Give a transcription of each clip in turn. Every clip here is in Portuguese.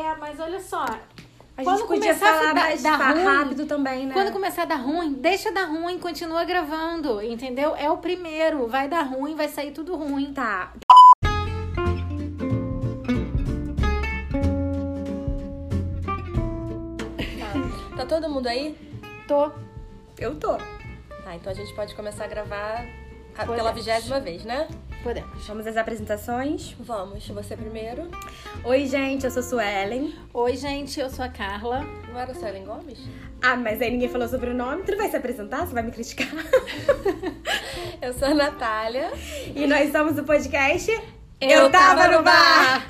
É, mas olha só. A Quando gente podia começar a falar dar- mais dar ruim, rápido também, né? Quando começar a dar ruim, deixa dar ruim, continua gravando, entendeu? É o primeiro. Vai dar ruim, vai sair tudo ruim. Tá. Tá todo mundo aí? Tô. Eu tô. Tá, então a gente pode começar a gravar Podemos. pela vigésima vez, né? Podemos. Vamos às apresentações. Vamos, você primeiro. Oi, gente, eu sou Suelen. Oi, gente, eu sou a Carla. Não era Suelen Gomes? Ah, mas aí ninguém falou sobre o nome. Tu não vai se apresentar? Você vai me criticar? Eu sou a Natália. e nós somos o podcast Eu Tava no Bar.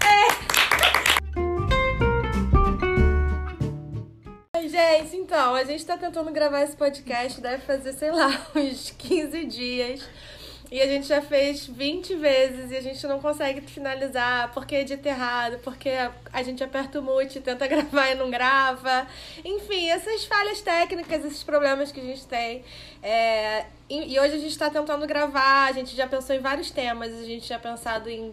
Ai, Gente, então, a gente tá tentando gravar esse podcast, deve fazer, sei lá, uns 15 dias. E a gente já fez 20 vezes e a gente não consegue finalizar porque edita errado, porque a, gente aperta o mute, tenta gravar e não grava. Enfim, essas falhas técnicas, esses problemas que a gente tem. É, e, hoje a gente tá tentando gravar, a gente já pensou em vários temas, a gente já pensado em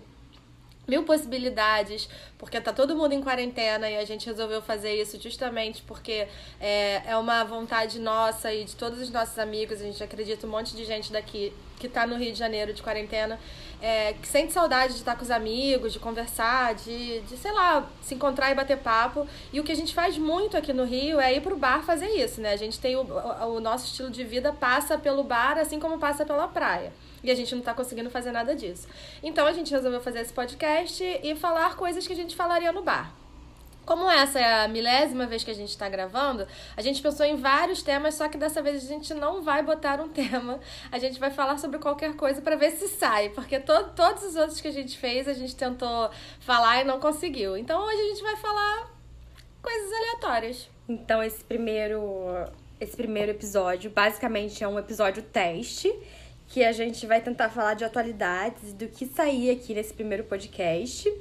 mil possibilidades, porque tá todo mundo em quarentena e a gente resolveu fazer isso justamente porque é, é uma vontade nossa e de todos os nossos amigos, a gente acredita um monte de gente daqui que tá no Rio de Janeiro de quarentena, é, que sente saudade de estar com os amigos, de conversar, de, de, sei lá, se encontrar e bater papo. E o que a gente faz muito aqui no Rio é ir pro bar fazer isso, né? A gente tem o, o nosso estilo de vida passa pelo bar, assim como passa pela praia. E a gente não tá conseguindo fazer nada disso. Então a gente resolveu fazer esse podcast e falar coisas que a gente falaria no bar. Como essa é a milésima vez que a gente está gravando, a gente pensou em vários temas, só que dessa vez a gente não vai botar um tema. A gente vai falar sobre qualquer coisa para ver se sai, porque to todos os outros que a gente fez, a gente tentou falar e não conseguiu. Então hoje a gente vai falar coisas aleatórias. Então, esse primeiro, esse primeiro episódio, basicamente, é um episódio teste. Que a gente vai tentar falar de atualidades, do que sair aqui nesse primeiro podcast.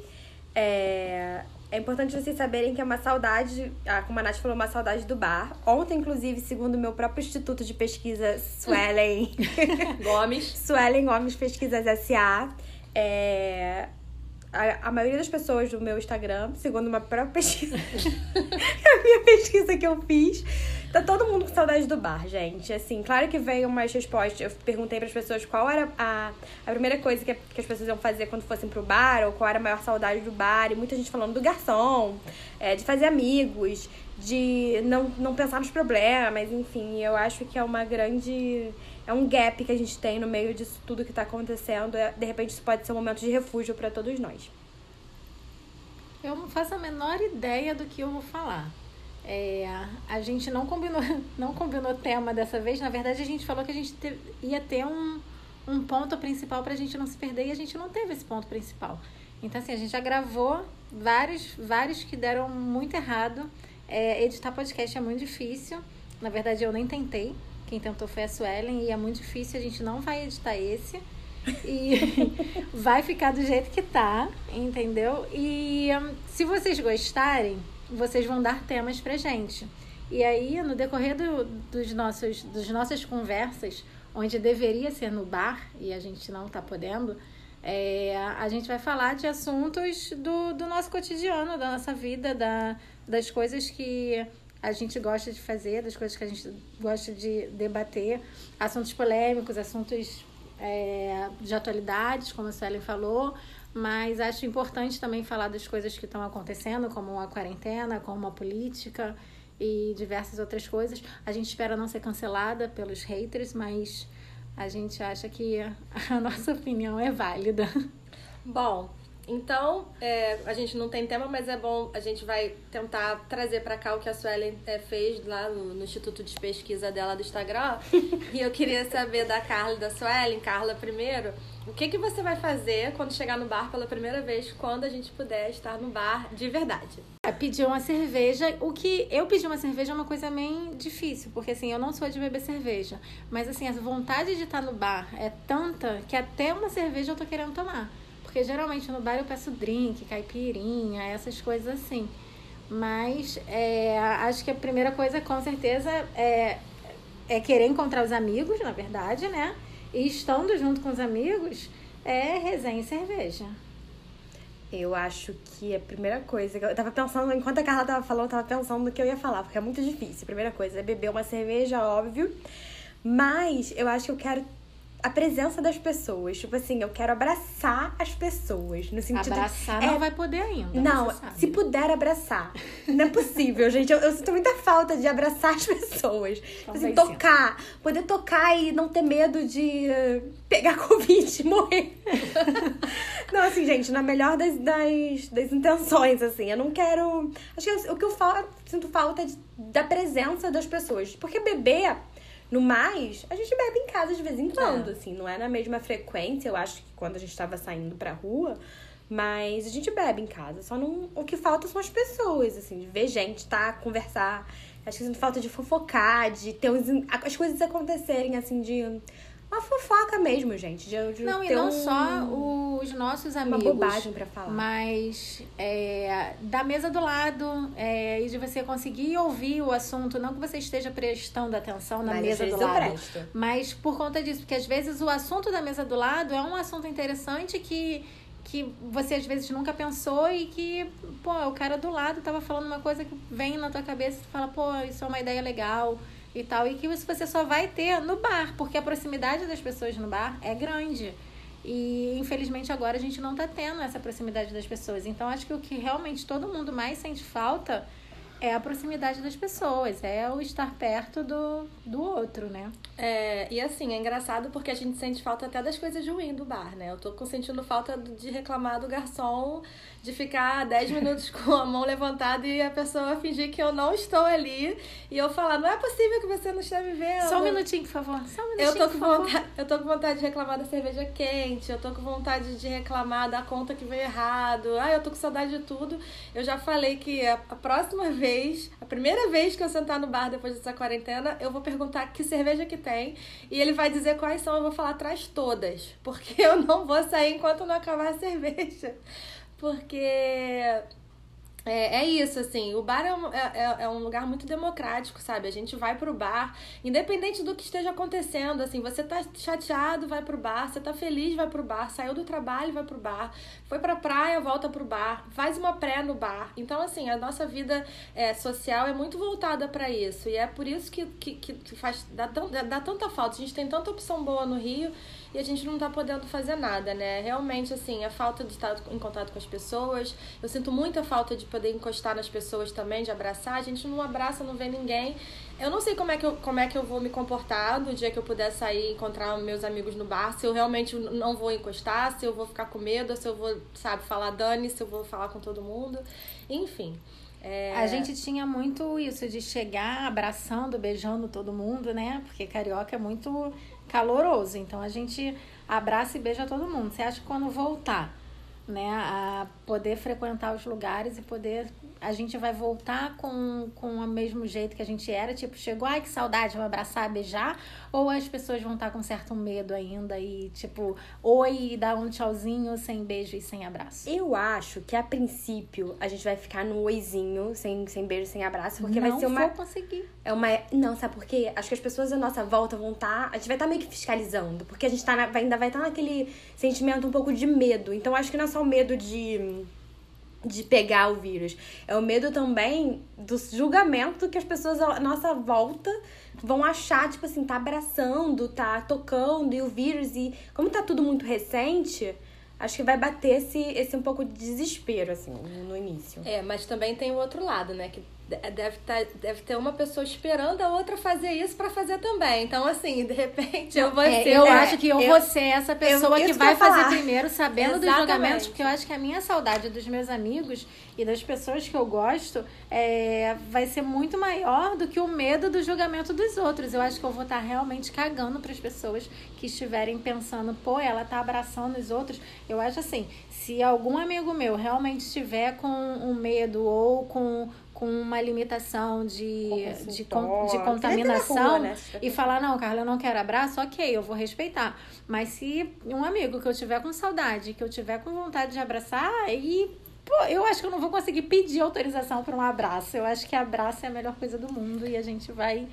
É, é importante vocês saberem que é uma saudade, ah, como a Nath falou, uma saudade do bar. Ontem, inclusive, segundo o meu próprio Instituto de Pesquisa, Suelen, Gomes. Suelen Gomes Pesquisas S.A., é, a, a maioria das pessoas do meu Instagram, segundo uma própria pesquisa, a minha pesquisa que eu fiz, tá todo mundo com saudade do bar, gente. Assim, claro que veio umas respostas. Eu perguntei para as pessoas qual era a, a primeira coisa que, que as pessoas iam fazer quando fossem pro bar, ou qual era a maior saudade do bar. E muita gente falando do garçom, é, de fazer amigos, de não, não pensar nos problemas, enfim. Eu acho que é uma grande. É um gap que a gente tem no meio disso tudo que tá acontecendo. É, De repente, isso pode ser um momento de refúgio para todos nós. Eu não faço a menor ideia do que eu vou falar. É, a gente não combinou, não combinou tema dessa vez. Na verdade, a gente falou que a gente te- ia ter um, um ponto principal pra gente não se perder e a gente não teve esse ponto principal. Então, assim, a gente já gravou vários, vários que deram muito errado. É, editar podcast é muito difícil. Na verdade, eu nem tentei. Quem tentou foi a Suelen e é muito difícil. A gente não vai editar esse. E vai ficar do jeito que tá, entendeu? E hum, se vocês gostarem, vocês vão dar temas pra gente. E aí, no decorrer do, dos nossos, das nossas conversas, onde deveria ser no bar e a gente não tá podendo, é, a gente vai falar de assuntos do, do nosso cotidiano, da nossa vida, da, das coisas que a gente gosta de fazer, das coisas que a gente gosta de debater, assuntos polêmicos, assuntos é, de atualidades, como a Suelen falou, mas acho importante também falar das coisas que estão acontecendo, como a quarentena, como a política e diversas outras coisas. A gente espera não ser cancelada pelos haters, mas a gente acha que a nossa opinião é válida. Bom, então é, a gente não tem tema, mas é bom, a gente vai tentar trazer pra cá o que a Suelen é, fez lá no, no Instituto de Pesquisa dela do Instagram. e eu queria saber da Carla e da Suelen, Carla primeiro, o que, que você vai fazer quando chegar no bar pela primeira vez, quando a gente puder estar no bar de verdade? Pedir uma cerveja, o que eu pedir uma cerveja é uma coisa meio difícil, porque assim, eu não sou de beber cerveja, mas assim, a vontade de estar no bar é tanta que até uma cerveja eu tô querendo tomar. Porque geralmente no bar eu peço drink, caipirinha, essas coisas assim. Mas é, acho que a primeira coisa, com certeza, é, é querer encontrar os amigos, na verdade, né? E estando junto com os amigos, é resenha e cerveja. Eu acho que a primeira coisa. Eu tava pensando, enquanto a Carla tava falando, eu tava pensando no que eu ia falar, porque é muito difícil. A primeira coisa é beber uma cerveja, óbvio. Mas eu acho que eu quero a presença das pessoas. Tipo assim, eu quero abraçar as pessoas. No sentido Abraçar é, não vai poder ainda. Não, se puder abraçar. Não é possível, gente. Eu, eu sinto muita falta de abraçar as pessoas. Tipo assim, tocar. Poder tocar e não ter medo de eh, pegar Covid e morrer. não, assim, gente, na melhor das, das, das intenções, assim. Eu não quero. Acho que o que eu falo, sinto falta é de- da presença das pessoas. Porque beber. No mais, a gente bebe em casa de vez em quando, É. assim, não é na mesma frequência, eu acho que quando a gente tava saindo pra rua, mas a gente bebe em casa. Só não. O que falta são as pessoas, assim, de ver gente, tá? Conversar. Acho que falta de fofocar, de ter uns, as coisas acontecerem, assim, de. Uma fofoca mesmo, gente. De, de Não, e não um- só os nossos Uma amigos. bobagem pra falar. Mas é, da mesa do lado é, e de você conseguir ouvir o assunto, não que você esteja prestando atenção na Mas mesa do lado. presto. Mas por conta disso, porque às vezes o assunto da mesa do lado é um assunto interessante que, que você às vezes nunca pensou e que, pô, o cara do lado tava falando uma coisa que vem na tua cabeça e tu fala, pô, isso é uma ideia legal e tal. E que isso você só vai ter no bar, porque a proximidade das pessoas no bar é grande. E infelizmente agora a gente não tá tendo essa proximidade das pessoas. Então acho que o que realmente todo mundo mais sente falta é a proximidade das pessoas, é o estar perto do, do outro, né? É, e assim, é engraçado porque a gente sente falta até das coisas ruins do bar, né? Eu tô sentindo falta de reclamar do garçom, de ficar 10 minutos com a mão levantada e a pessoa fingir que eu não estou ali e eu falar, não é possível que você não está me vendo. Só um minutinho, por favor. Só um minutinho, Eu tô, com vontade, eu tô com vontade de reclamar da cerveja quente, eu tô com vontade de reclamar da conta que veio errado. Ah, eu tô com saudade de tudo. Eu já falei que a, a próxima vez, a primeira vez que eu sentar no bar depois dessa quarentena, eu vou perguntar que cerveja que tem e ele vai dizer quais são, eu vou falar atrás todas, porque eu não vou sair enquanto não acabar a cerveja. Porque é, é isso, assim, o bar é um, é, é- é um lugar muito democrático, sabe? A gente vai pro bar, independente do que esteja acontecendo, assim, você tá chateado, vai pro bar, você tá feliz, vai pro bar, saiu do trabalho, vai pro bar, foi pra praia, volta pro bar, faz uma pré no bar. Então, assim, a nossa vida é, social é muito voltada pra isso, e é por isso que, que, que faz, dá, tão- dá tanta falta. A gente tem tanta opção boa no Rio e a gente não tá podendo fazer nada, né? Realmente, assim, a falta de estar em contato com as pessoas. Eu sinto muita falta de poder encostar nas pessoas também, de abraçar. A gente não abraça, não vê ninguém. Eu não sei como é que eu, como é que eu vou me comportar no dia que eu puder sair e encontrar meus amigos no bar. Se eu realmente não vou encostar, se eu vou ficar com medo, se eu vou, sabe, falar dane, se eu vou falar com todo mundo. Enfim. É... A gente tinha muito isso de chegar abraçando, beijando todo mundo, né? Porque carioca é muito caloroso. Então a gente abraça e beija todo mundo. Você acha que quando voltar, né, a poder frequentar os lugares e poder. A gente vai voltar com, com o mesmo jeito que a gente era? Tipo, chegou, ai que saudade, vou abraçar, beijar? Ou as pessoas vão estar com certo medo ainda e, tipo, oi, e dar um tchauzinho sem beijo e sem abraço? Eu acho que a princípio a gente vai ficar no oizinho, sem, sem beijo, sem abraço, porque não vai ser uma. vou conseguir. É uma. Não, sabe por quê? Acho que as pessoas à nossa volta vão estar. a gente vai estar meio que fiscalizando. Porque a gente tá na- ainda vai estar naquele sentimento um pouco de medo. Então acho que não é só o medo de. De pegar o vírus. É o medo também do julgamento que as pessoas à nossa volta vão achar, tipo assim, tá abraçando, tá tocando e o vírus. E como tá tudo muito recente, acho que vai bater esse, esse um pouco de desespero, assim, no início. É, mas também tem o outro lado, né? Que deve, tá, deve ter uma pessoa esperando a outra fazer isso pra fazer também. Então, assim, de repente eu vou É, ser. eu é, acho que eu, eu- vou ser essa pessoa eu- que vai que fazer falar. primeiro, sabendo dos Exatamente. julgamentos, porque eu acho que a minha saudade dos meus amigos e das pessoas que eu gosto é, vai ser muito maior do que o medo do julgamento dos outros. Eu acho que eu vou estar realmente cagando para as pessoas que estiverem pensando, pô, ela tá abraçando os outros. Eu acho assim, se algum amigo meu realmente estiver com um medo ou com com uma limitação de, de, con- de tá na contaminação rua, né? Tiver e falar, não, Carla, eu não quero abraço, ok, eu vou respeitar. Mas se um amigo que eu tiver com saudade, que eu tiver com vontade de abraçar, aí, pô, eu acho que eu não vou conseguir pedir autorização para um abraço. Eu acho que abraço é a melhor coisa do mundo e a gente vai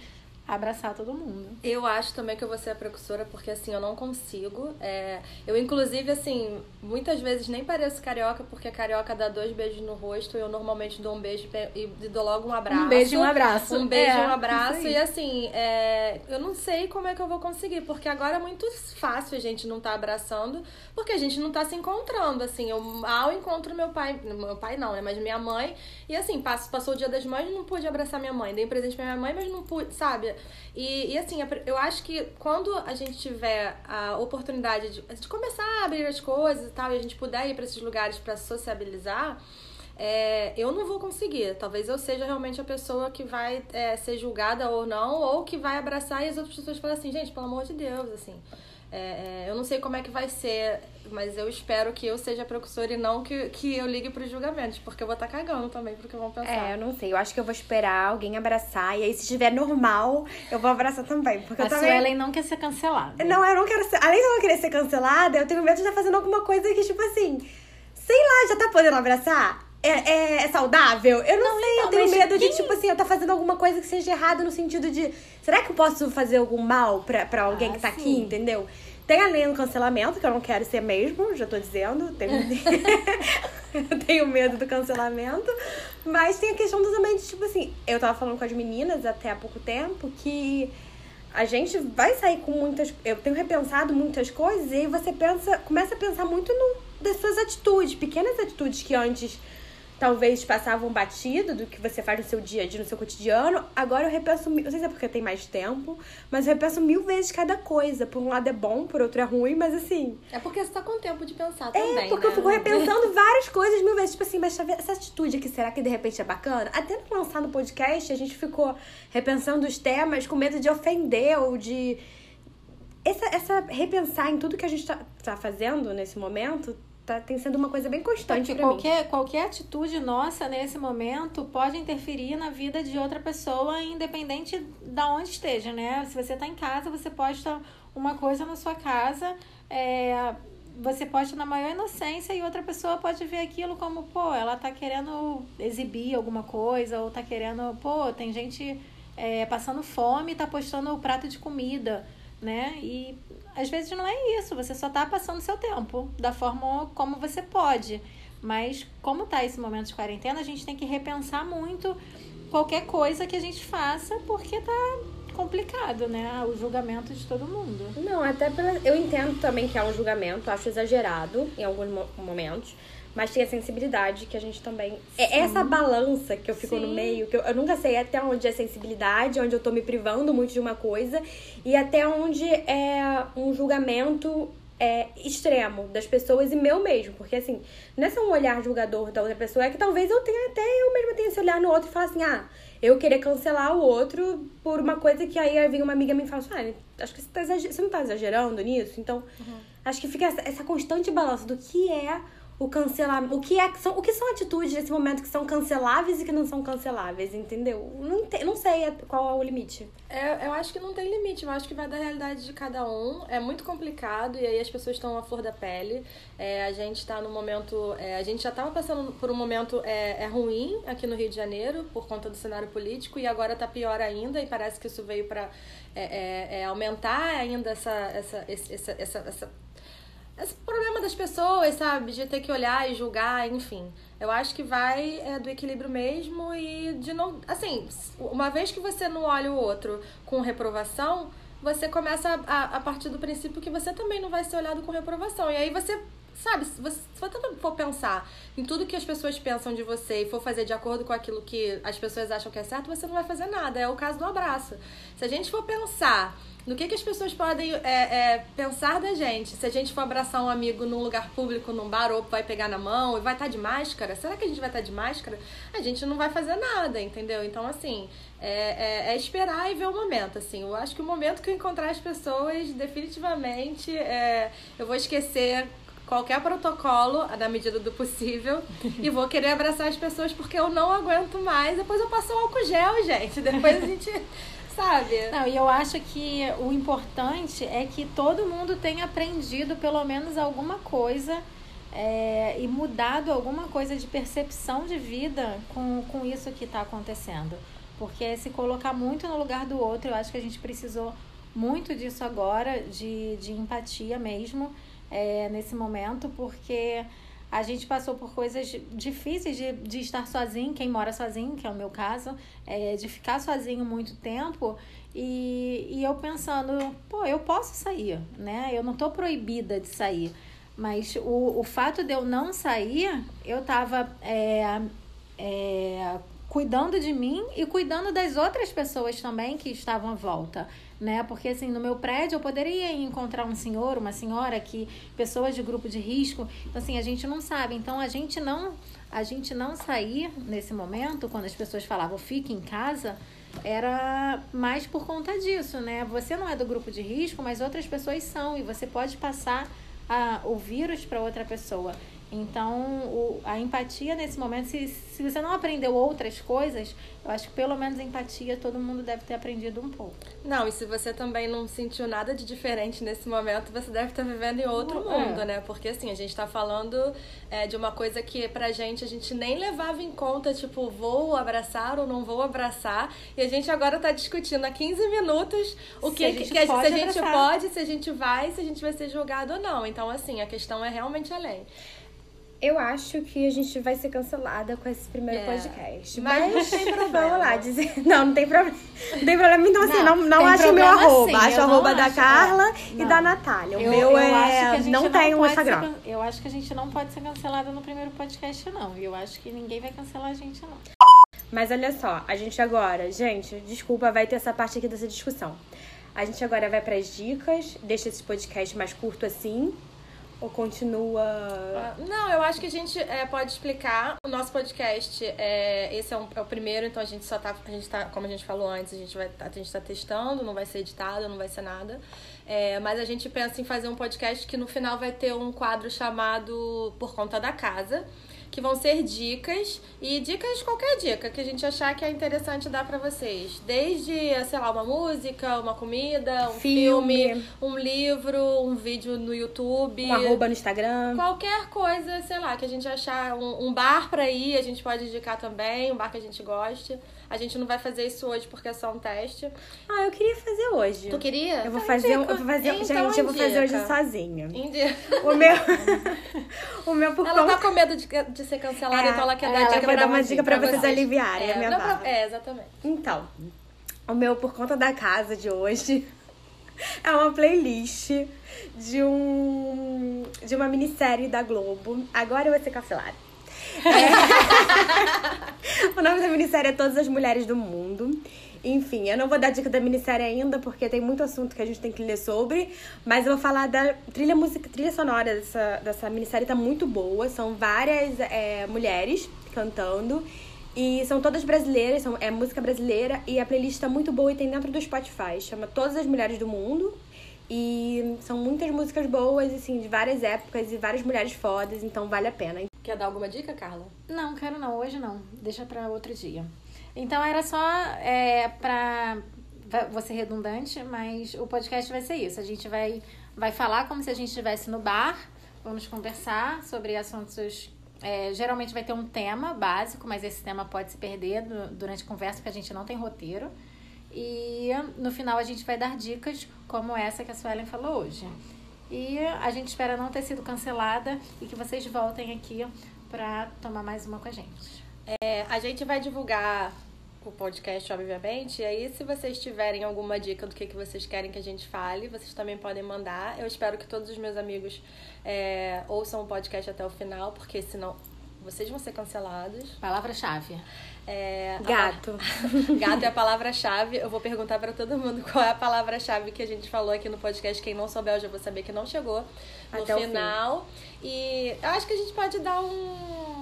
abraçar todo mundo. Eu acho também que eu vou ser a precursora, porque assim, eu não consigo. É... Eu, inclusive, assim, muitas vezes nem pareço carioca, porque a carioca dá dois beijos no rosto, eu normalmente dou um beijo e dou logo um abraço. Um beijo e um abraço. Um beijo e é, um abraço. E assim, é... eu não sei como é que eu vou conseguir, porque agora é muito fácil a gente não tá abraçando, porque a gente não tá se encontrando. Assim, eu ao encontro meu pai, meu pai não, né? Mas minha mãe, e assim, passou, passou o dia das mães, não pude abraçar minha mãe. Dei presente pra minha mãe, mas não pude, sabe? E, e assim, eu acho que quando a gente tiver a oportunidade de, de começar a abrir as coisas e tal, e a gente puder ir para esses lugares para sociabilizar, é, eu não vou conseguir. Talvez eu seja realmente a pessoa que vai é, ser julgada ou não, ou que vai abraçar e as outras pessoas falam assim, gente, pelo amor de Deus, assim. É, é, eu não sei como é que vai ser, mas eu espero que eu seja precursora e não que, que eu ligue pros julgamentos, porque eu vou estar tá cagando também pro que vão pensar. É, eu não sei. Eu acho que eu vou esperar alguém abraçar, e aí se estiver normal, eu vou abraçar também. Porque a eu também... Suelen não quer ser cancelada. Não, eu não quero ser. Além de eu não querer ser cancelada, eu tenho medo de estar fazendo alguma coisa que, tipo assim, sei lá, já tá podendo abraçar? É, é, é, saudável? Eu não, não sei, então, eu tenho medo quem... de, tipo assim, eu tá fazendo alguma coisa que seja errada no sentido de. Será que eu posso fazer algum mal pra, pra alguém ah, que tá sim. aqui, entendeu? Tem a lei do cancelamento, que eu não quero ser mesmo, já tô dizendo. Tenho, tenho medo do cancelamento. Mas tem a questão do também de, tipo assim, eu tava falando com as meninas até há pouco tempo que a gente vai sair com muitas. Eu tenho repensado muitas coisas e aí você pensa, começa a pensar muito no, das suas atitudes, pequenas atitudes que antes talvez passavam batido do que você faz no seu dia a dia, no seu cotidiano. Agora eu repenso, não sei se é porque tem mais tempo, mas eu repenso mil vezes cada coisa. Por um lado é bom, por outro é ruim, mas assim. É porque você tá com tempo de pensar também. É, porque né? eu fico repensando várias coisas mil vezes. Tipo assim, mas essa atitude aqui, será que de repente é bacana? Até no lançar no podcast, a gente ficou repensando os temas com medo de ofender ou de. Essa, essa repensar em tudo que a gente tá, tá fazendo nesse momento tá, tem sido uma coisa bem constante Porque qualquer, mim. qualquer atitude nossa nesse momento pode interferir na vida de outra pessoa, independente de onde esteja, né? Se você está em casa, você posta uma coisa na sua casa, é, você posta na maior inocência e outra pessoa pode ver aquilo como, pô, ela tá querendo exibir alguma coisa, ou tá querendo, pô, tem gente é, passando fome e tá postando o prato de comida, né? E às vezes não é isso, você só tá passando seu tempo da forma como você pode. Mas como tá esse momento de quarentena, a gente tem que repensar muito qualquer coisa que a gente faça, porque tá complicado, né? O julgamento de todo mundo. Não, até pela... eu entendo também que é um julgamento, acho exagerado em alguns momentos. Mas tem a sensibilidade que a gente também. É essa balança que eu fico Sim. no meio, que eu, eu, nunca sei até onde é sensibilidade, onde eu tô me privando muito de uma coisa, e até onde é um julgamento é, extremo das pessoas e meu mesmo. Porque assim, não é só um olhar julgador da outra pessoa, é que talvez eu tenha até eu mesma tenha esse olhar no outro e falar assim, ah, eu querer cancelar o outro por uma coisa que aí vem uma amiga me fala assim, ah, acho que você, tá você não tá exagerando nisso. Então, uhum. acho que fica essa, essa constante balança do que é o cancelamento. O que, é, são, o que são atitudes nesse momento que são canceláveis e que não são canceláveis, entendeu? Não, te, não sei qual é o limite. É, eu acho que não tem limite, eu acho que vai da realidade de cada um. É muito complicado e aí as pessoas estão à flor da pele. É, a gente está no momento. É, a gente já estava passando por um momento é, é ruim aqui no Rio de Janeiro por conta do cenário político e agora está pior ainda e parece que isso veio para é, é, é, aumentar ainda essa, essa, essa, essa, essa esse problema das pessoas, sabe? De ter que olhar e julgar, enfim. Eu acho que vai é, do equilíbrio mesmo e de não. Assim, uma vez que você não olha o outro com reprovação, você começa a, a partir do princípio que você também não vai ser olhado com reprovação. E aí você sabe, se você, for pensar em tudo que as pessoas pensam de você e for fazer de acordo com aquilo que as pessoas acham que é certo, você não vai fazer nada. É o caso do abraço. Se a gente for pensar no que, que as pessoas podem é, é, pensar da gente. Se a gente for abraçar um amigo num lugar público, num bar, ou vai pegar na mão e vai estar tá de máscara, será que a gente vai estar tá de máscara? A gente não vai fazer nada, entendeu? Então, assim, é, é, é esperar e ver o momento, assim. Eu acho que o momento que eu encontrar as pessoas, definitivamente, é, eu vou esquecer qualquer protocolo na medida do possível e vou querer abraçar as pessoas porque eu não aguento mais. Depois eu passo o álcool gel, gente. Depois a gente sabe? Não, e eu acho que o importante é que todo mundo tenha aprendido pelo menos alguma coisa é, e mudado alguma coisa de percepção de vida com, com isso que está acontecendo. porque se colocar muito no lugar do outro. Eu acho que a gente precisou muito disso agora, de, de empatia mesmo, é, nesse momento, porque a gente passou por coisas difíceis de, de estar sozinho, quem mora sozinho, que é o meu caso, é, de ficar sozinho muito tempo. E, e eu pensando, pô, eu posso sair, né? Eu não tô proibida de sair. Mas o, o fato de eu não sair, eu tava é, é, cuidando de mim e cuidando das outras pessoas também que estavam à volta né? Porque assim, no meu prédio eu poderia encontrar um senhor, uma senhora que pessoas de grupo de risco. Então assim, a gente não sabe. Então a gente não a gente não sair nesse momento quando as pessoas falavam fique em casa, era mais por conta disso, né? Você não é do grupo de risco, mas outras pessoas são e você pode passar a, o vírus para outra pessoa. Então, o, a empatia nesse momento, se, se você não aprendeu outras coisas, eu acho que pelo menos empatia todo mundo deve ter aprendido um pouco. Não, e se você também não sentiu nada de diferente nesse momento, você deve estar vivendo em outro é. mundo, né? Porque assim, a gente está falando é, de uma coisa que pra gente a gente nem levava em conta, tipo, vou abraçar ou não vou abraçar. E a gente agora está discutindo há 15 minutos o que, se a gente, que, pode, se a gente pode, se a gente vai, se a gente vai ser julgado ou não. Então, assim, a questão é realmente além. Eu acho que a gente vai ser cancelada com esse primeiro é. podcast. Mas, mas, não tem problema. Vamos lá, dizer. Não, não tem problema. Não tem problema. Então, assim, não, não, não meu arroba. Sim, acho o arroba da Carla é. e da Natália. O eu, meu eu é. não tem um Instagram. Ser, eu acho que a gente não pode ser cancelada no primeiro podcast, não. E eu acho que ninguém vai cancelar a gente, não. Mas olha só, a gente agora, gente, desculpa, vai ter essa parte aqui dessa discussão. A gente agora vai para as dicas, deixa esse podcast mais curto assim, ou continua. Uh, não, eu acho que a gente é, pode explicar. O nosso podcast, é, esse é, um, é, o primeiro, então a gente só tá. A gente tá, como a gente falou antes, a gente vai a gente tá testando, não vai ser editado, não vai ser nada. É, mas a gente pensa em fazer um podcast que no final vai ter um quadro chamado Por Conta da Casa que vão ser dicas e dicas qualquer dica que a gente achar que é interessante dar para vocês, desde, sei lá, uma música, uma comida, um filme. filme, um livro, um vídeo no YouTube, um arroba no Instagram, qualquer coisa, sei lá, que a gente achar um, um bar para ir, a gente pode indicar também, um bar que a gente goste. A gente não vai fazer isso hoje porque é só um teste. Ah, eu queria fazer hoje. Tu queria? Eu vou fazer, eu vou fazer, então, gente, eu vou fazer hoje sozinha. Indica. O meu O meu por Ela conta... tá com medo de, de ser cancelada, é, então ela quer dar ela dica quer dar uma dica pra, pra vocês, vocês aliviarem é, a minha não, barra. É, exatamente. Então, o meu por conta da casa de hoje é uma playlist de um de uma minissérie da Globo. Agora eu vou ser cancelada. É. o nome da minissérie é Todas as Mulheres do Mundo. Enfim, eu não vou dar dica da minissérie ainda, porque tem muito assunto que a gente tem que ler sobre. Mas eu vou falar da trilha música, trilha sonora dessa, dessa minissérie tá muito boa. São várias é, mulheres cantando. E são todas brasileiras, são, é música brasileira. E a playlist tá muito boa e tem dentro do Spotify. Chama Todas as Mulheres do Mundo. E são muitas músicas boas, assim, de várias épocas e várias mulheres fodas, então vale a pena. Quer dar alguma dica, Carla? Não, quero não. Hoje não. Deixa para outro dia. Então era só é, para vou ser redundante, mas o podcast vai ser isso. A gente vai vai falar como se a gente estivesse no bar. Vamos conversar sobre assuntos. É, geralmente vai ter um tema básico, mas esse tema pode se perder durante a conversa porque a gente não tem roteiro. E no final a gente vai dar dicas como essa que a Suelen falou hoje. E a gente espera não ter sido cancelada e que vocês voltem aqui para tomar mais uma com a gente. É, a gente vai divulgar o podcast, obviamente. E aí, se vocês tiverem alguma dica do que, que vocês querem que a gente fale, vocês também podem mandar. Eu espero que todos os meus amigos é, ouçam o podcast até o final, porque senão vocês vão ser cancelados. Palavra-chave. É, gato. A... gato é a palavra-chave. Eu vou perguntar para todo mundo qual é a palavra-chave que a gente falou aqui no podcast. Quem não souber, eu já vou saber que não chegou no Até final. E eu acho que a gente pode dar um.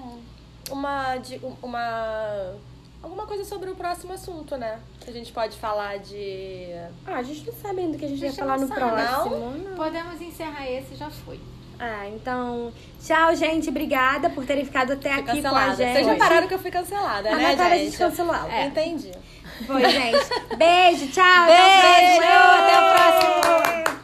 Uma. uma alguma coisa sobre o próximo assunto, né? A gente pode falar de. Ah, a gente não sabe ainda o que a gente, a gente vai falar no sabe, próximo. Não? não? Podemos encerrar esse, já foi. Ah, então, tchau, gente. Obrigada por terem ficado até fui aqui cancelada. com a gente. Vocês já pararam que eu fui cancelada, a né, Natália gente? descancelou. É. Entendi. Foi, gente. Beijo, tchau. Beijo. Até o próximo. Até o próximo.